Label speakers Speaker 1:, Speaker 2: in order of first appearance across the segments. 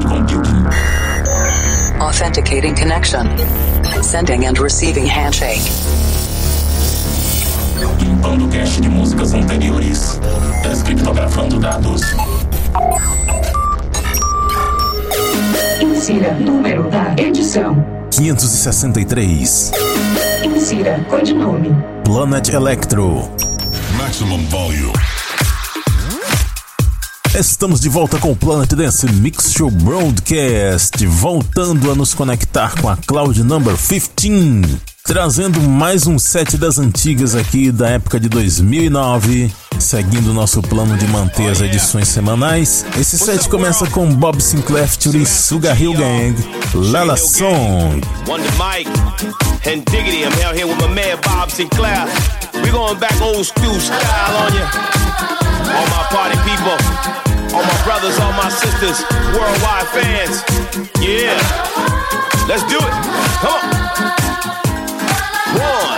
Speaker 1: cloud computing.
Speaker 2: Authenticating connection. Sending and receiving handshake.
Speaker 1: Limpando cache de músicas anteriores. Descriptografando dados.
Speaker 3: Insira número da edição.
Speaker 4: 563.
Speaker 3: Insira codinome.
Speaker 4: Planet Electro.
Speaker 5: Maximum volume.
Speaker 4: Estamos de volta com o Planet Dance Mix Show Broadcast, voltando a nos conectar com a Cloud Number 15, trazendo mais um set das antigas aqui da época de 2009, seguindo o nosso plano de manter as edições semanais. Esse set começa com Bob Sinclair featuring Sugar Hill Gang, Lala Song.
Speaker 6: Wonder Mike and Diggity. I'm out here with my man Bob Sinclair. We going back old school style on you. All my party people, all my brothers, all my sisters, worldwide fans. Yeah, let's do it. Come on. One,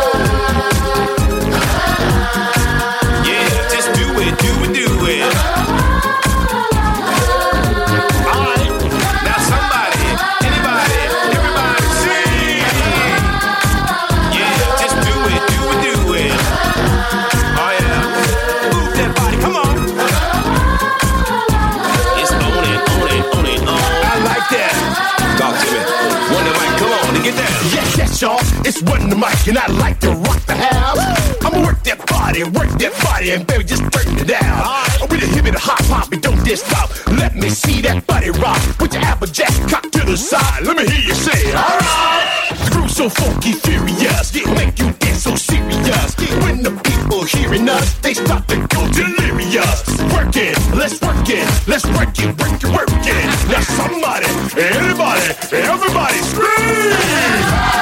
Speaker 6: and
Speaker 7: I like to rock the house. I'ma work that body, work that body, and baby, just turn it down. I'm with a hip and a hop hop, and don't just stop. Let me see that body rock. Put your applejack cock to the side. Let me hear you say, alright. The groove so funky, furious, it make you dance so serious. When the people hearing us, they start to go delirious. Work it, let's work it, let's work it, work it, work it. Now somebody, anybody, everybody scream!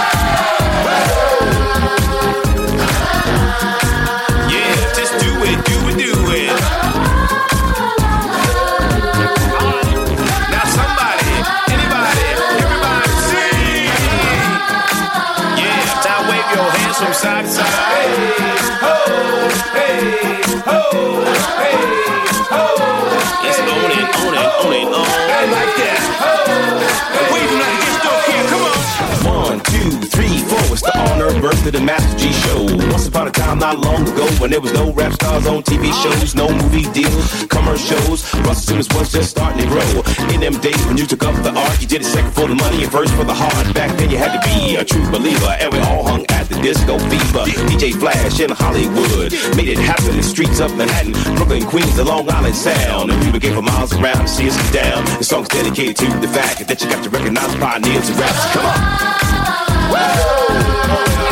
Speaker 6: Birth of the Master G show. Once upon a time, not long ago, when there was no rap stars on TV shows, no movie deals, commercials. Russell Simmons was just starting to grow. In them days when you took up the art, you did it second for the money and first for the heart. Back then, you had to be a true believer, and we all hung at the disco fever. DJ Flash in Hollywood made it happen in the streets of Manhattan, Brooklyn, Queens, the Long Island Sound. And we would for miles around to see us down. The song's dedicated to the fact that you got to recognize pioneers of raps. Come on. Yeah,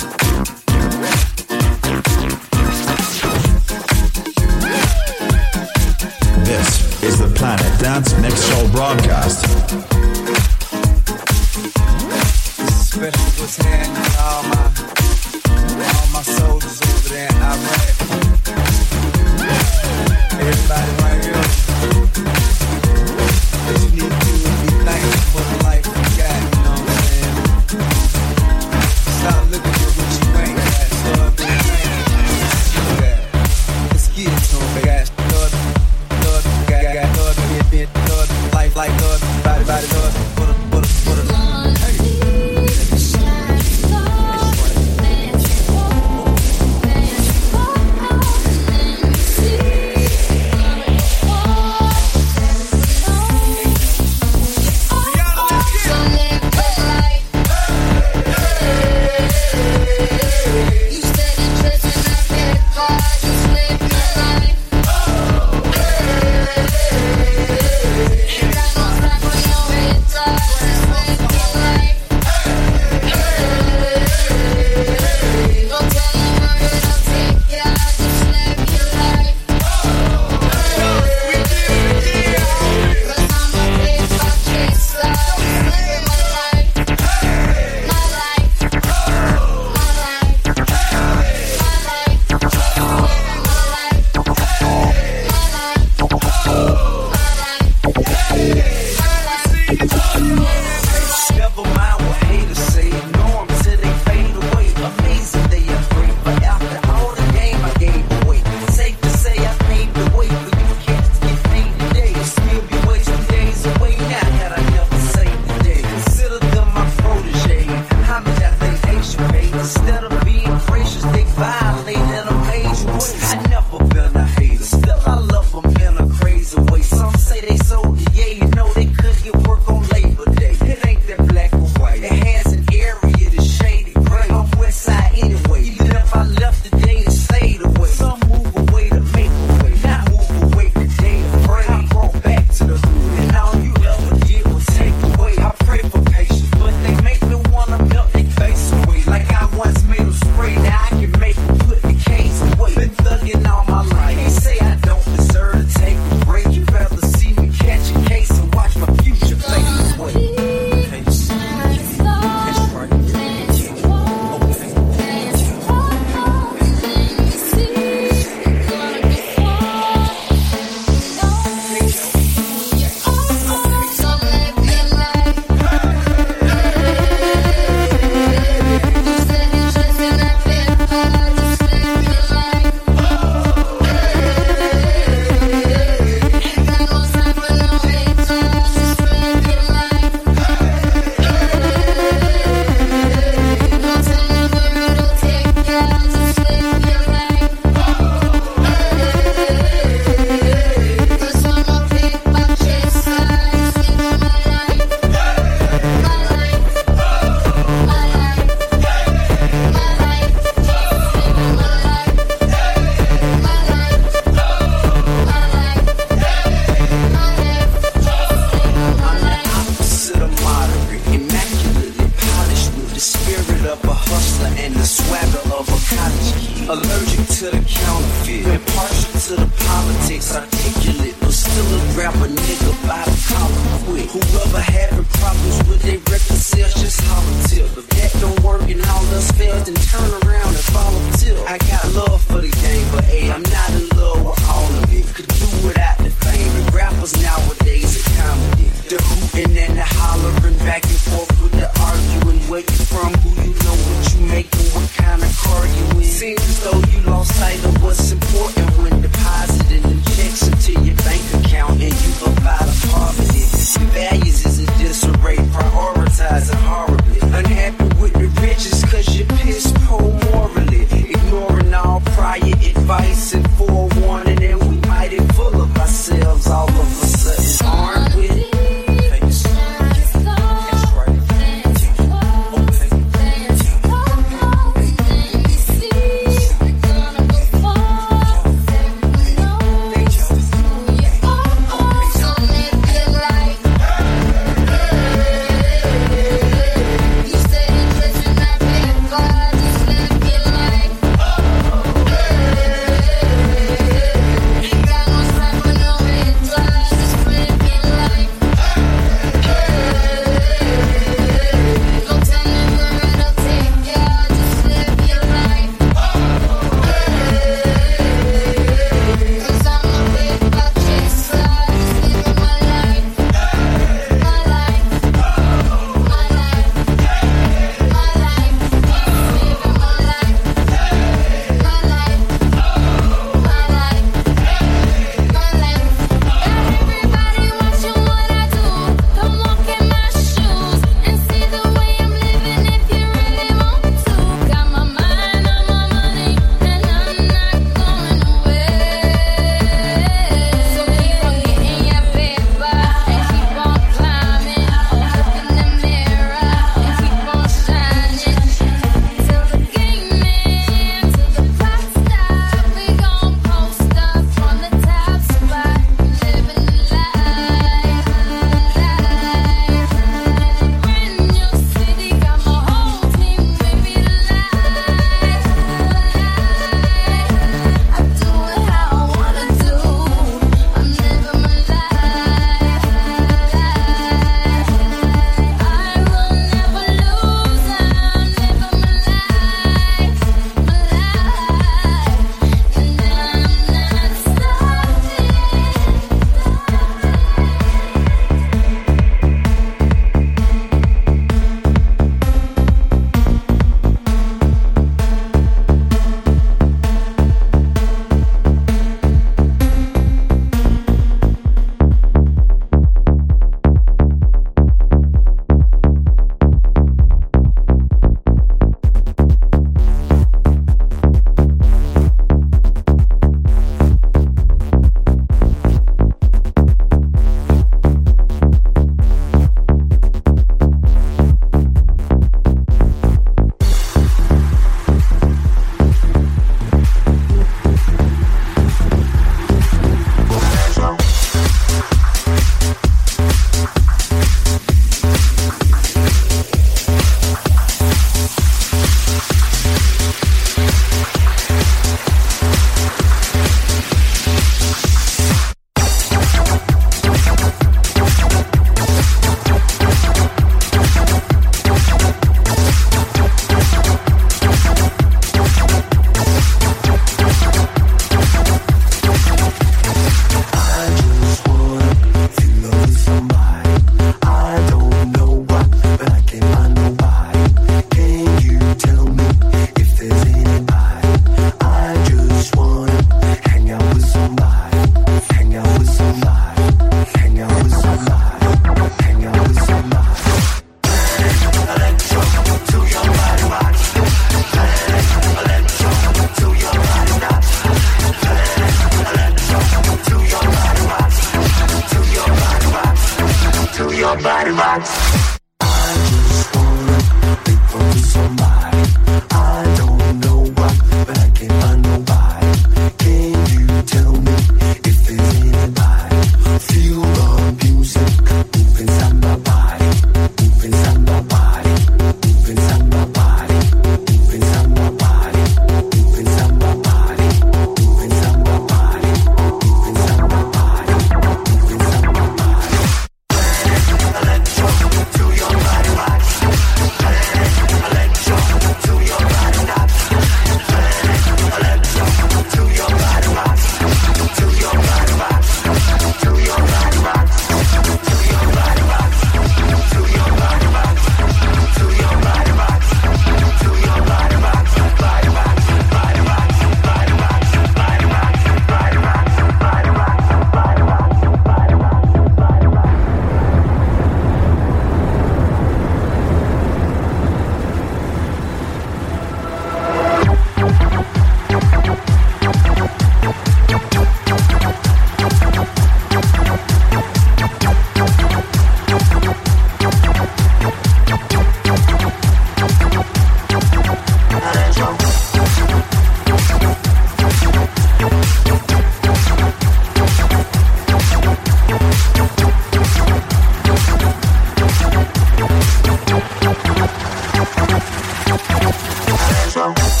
Speaker 8: go.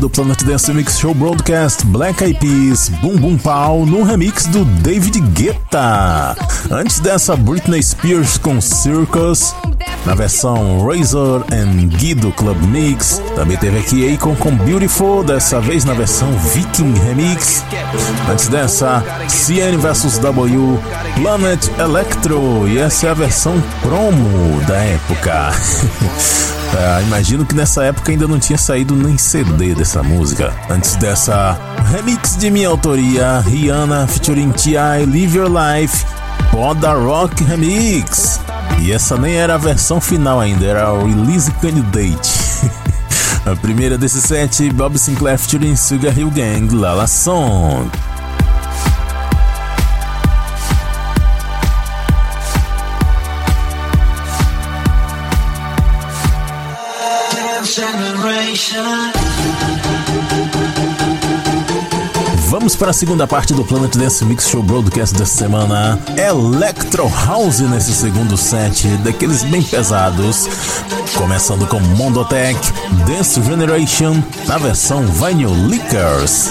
Speaker 4: do Planet Dance Mix Show Broadcast Black Eyed Peas Boom Boom Pow num remix do David Guetta. Antes dessa, Britney Spears com Circus na versão Razor and Guido Club Mix. Também teve aqui Akon com Beautiful, dessa vez na versão Viking Remix. Antes dessa, CN vs W Planet Electro e essa é a versão promo da época. É, imagino que nessa época ainda não tinha saído nem CD dessa música. Antes dessa remix de minha autoria, Rihanna featuring T.I. Live Your Life, Boda Rock Remix. E essa nem era a versão final ainda, era o Release Candidate. a primeira desses sete, Bob Sinclair featuring Sugar Hill Gang, Lala Song. Vamos para a segunda parte do Planet Dance Mix Show Broadcast dessa semana. Electro House nesse segundo set, daqueles bem pesados. Começando com Mondotech, Dance Generation, na versão Vinyl
Speaker 9: Liquors.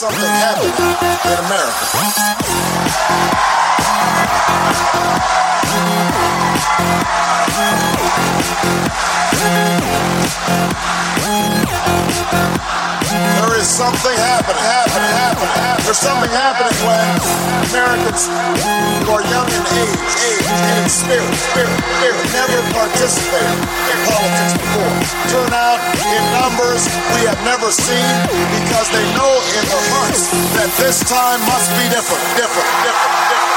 Speaker 10: Something happening in America. There is something happening, happening, happening. There's something happening when Americans who are young in age, age, and in spirit, spirit, spirit, never participated in politics before. Turn out in numbers we have never seen because they know in their hearts that this time must be different, different, different, different.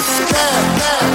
Speaker 4: Bad, bad.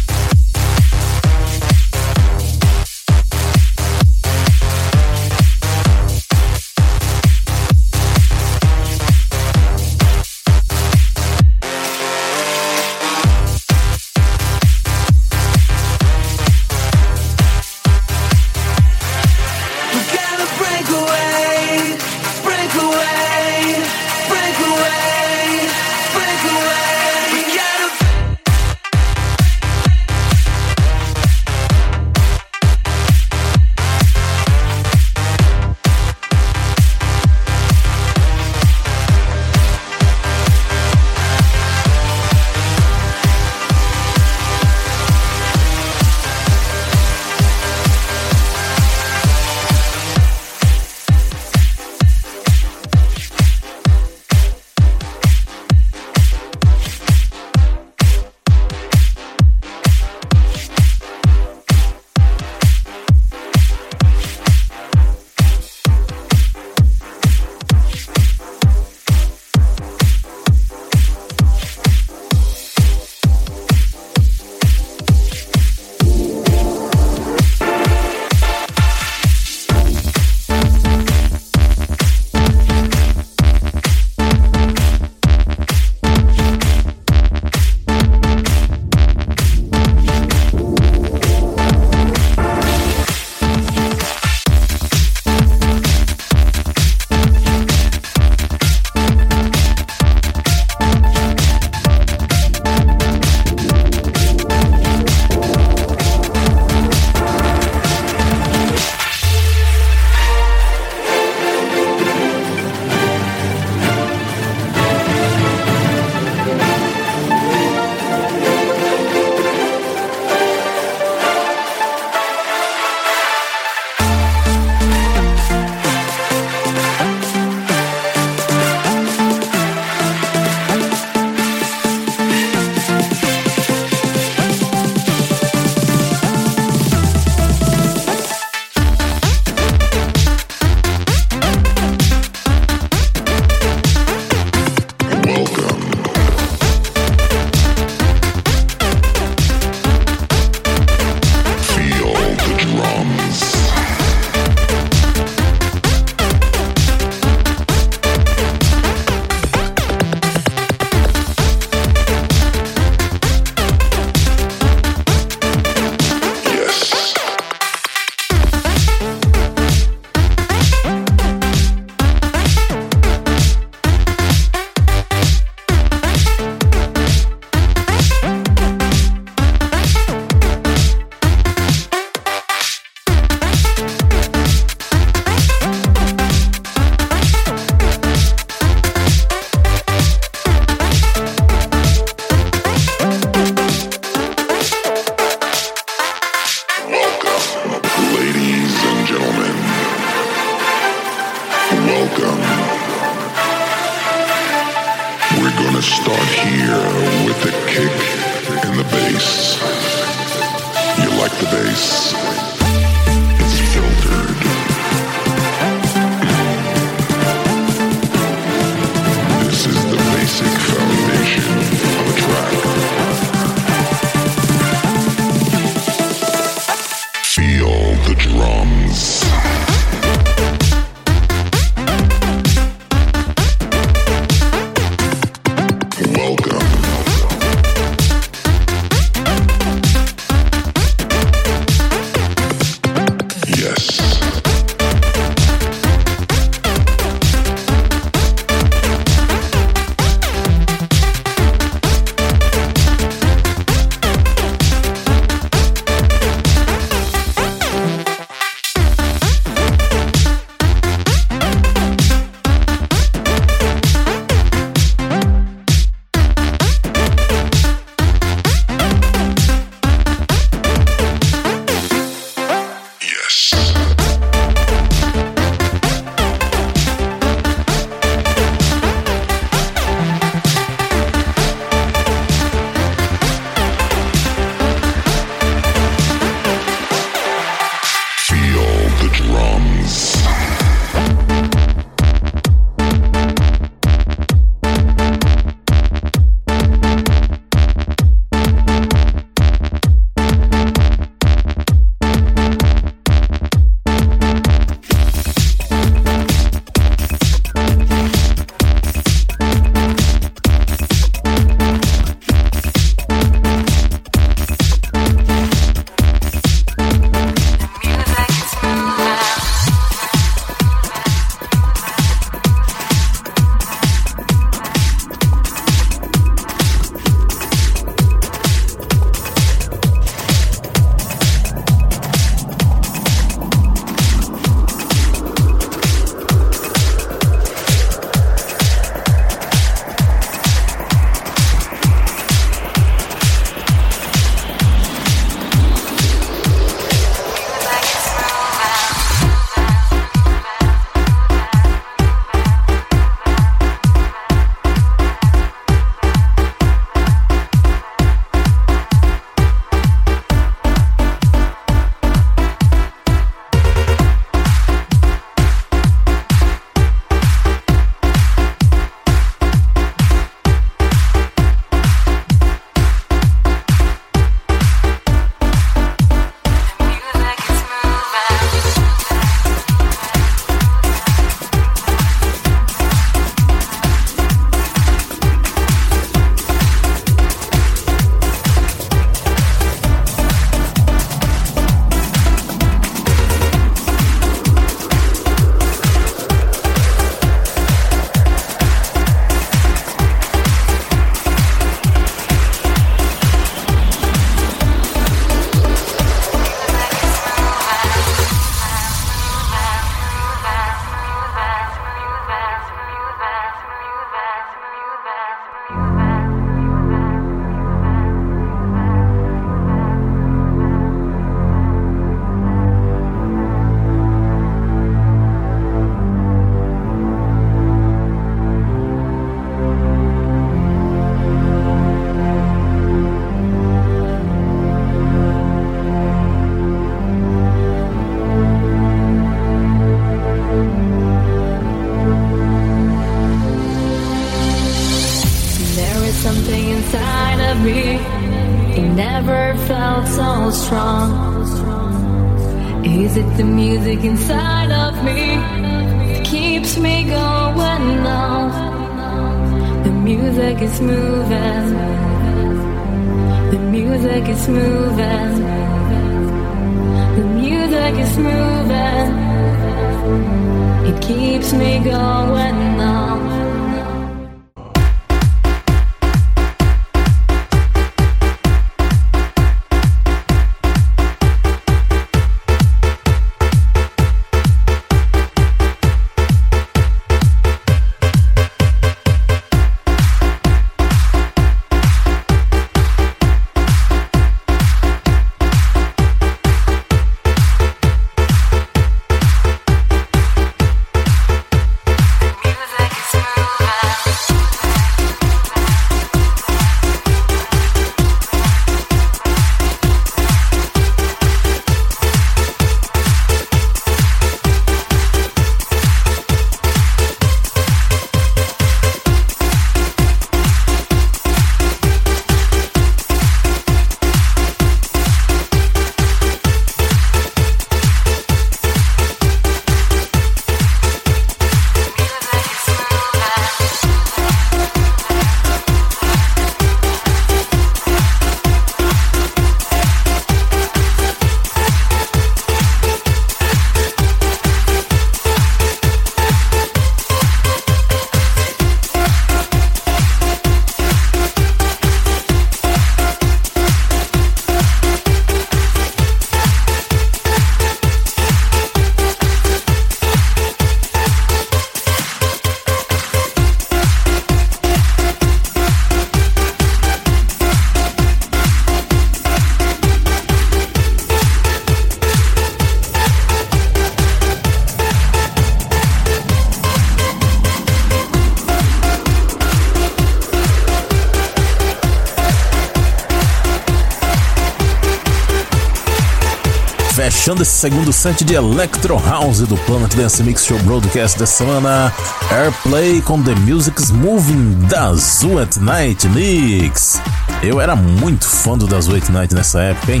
Speaker 4: Segundo set de Electro House do Planet Dance Mix Show Broadcast dessa semana, Airplay com The Music's Moving da Zoo at Night Mix. Eu era muito fã do da Zoo at Night nessa época, hein?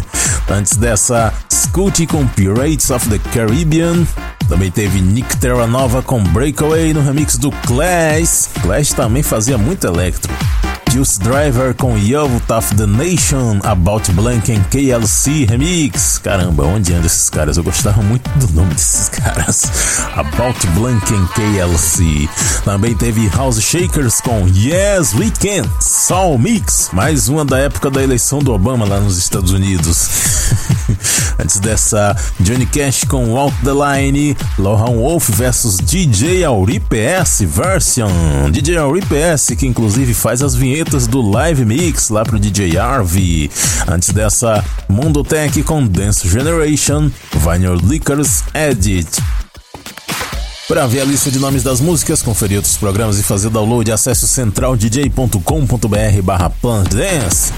Speaker 4: Antes dessa, Scooty com Pirates of the Caribbean. Também teve Nick Terranova com Breakaway no remix do Clash. Clash também fazia muito electro. Juice Driver com Yo Tough the Nation, About Blank and KLC Remix. Caramba, onde andam esses caras? Eu gostava muito do nome desses caras. About Blank and KLC. Também teve House Shakers com Yes We Can, Soul Mix. Mais uma da época da eleição do Obama lá nos Estados Unidos. Antes dessa, Johnny Cash com Out the Line, Lohan Wolf versus DJ Auri PS Version. DJ Auri PS, que inclusive faz as vinhetas do Live Mix lá pro DJ Arv. Antes dessa, Mundo Tech com Dance Generation, Vinyl Liquors Edit. Para ver a lista de nomes das músicas, conferir outros programas e fazer download, acesse centraldj.com.br barra Dance.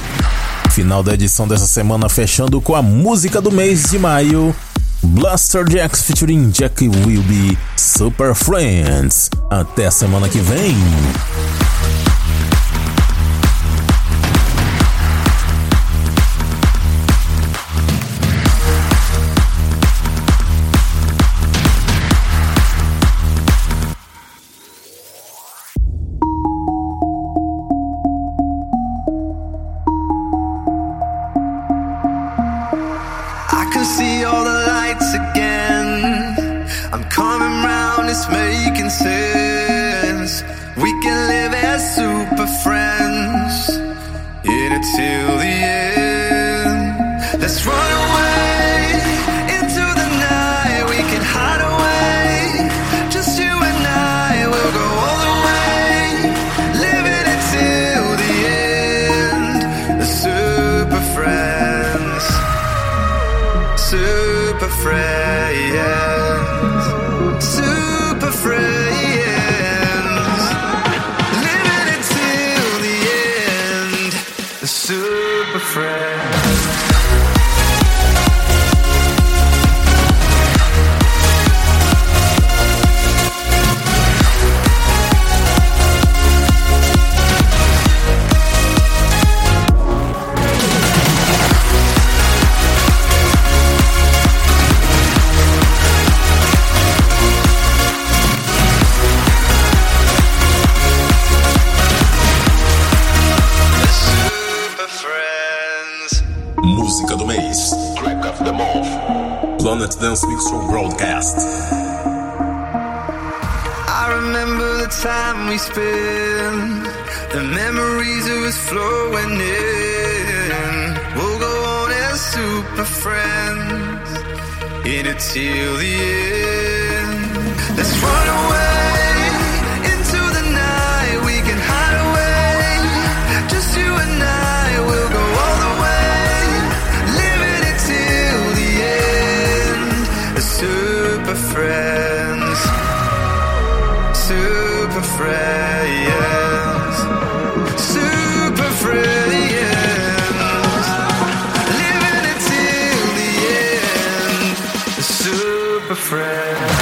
Speaker 4: Final da edição dessa semana fechando com a música do mês de maio. Blaster Jacks featuring Jack Wilby Super Friends. Até semana que vem.
Speaker 11: We can live as super friends. In it till the end.
Speaker 1: Planet Dance Mix Show Broadcast.
Speaker 11: I remember the time we spent, the memories of was flowing in. We'll go on as super friends, in it till the end. Let's run away friends super friends, super friends, living it till the end. Super friends.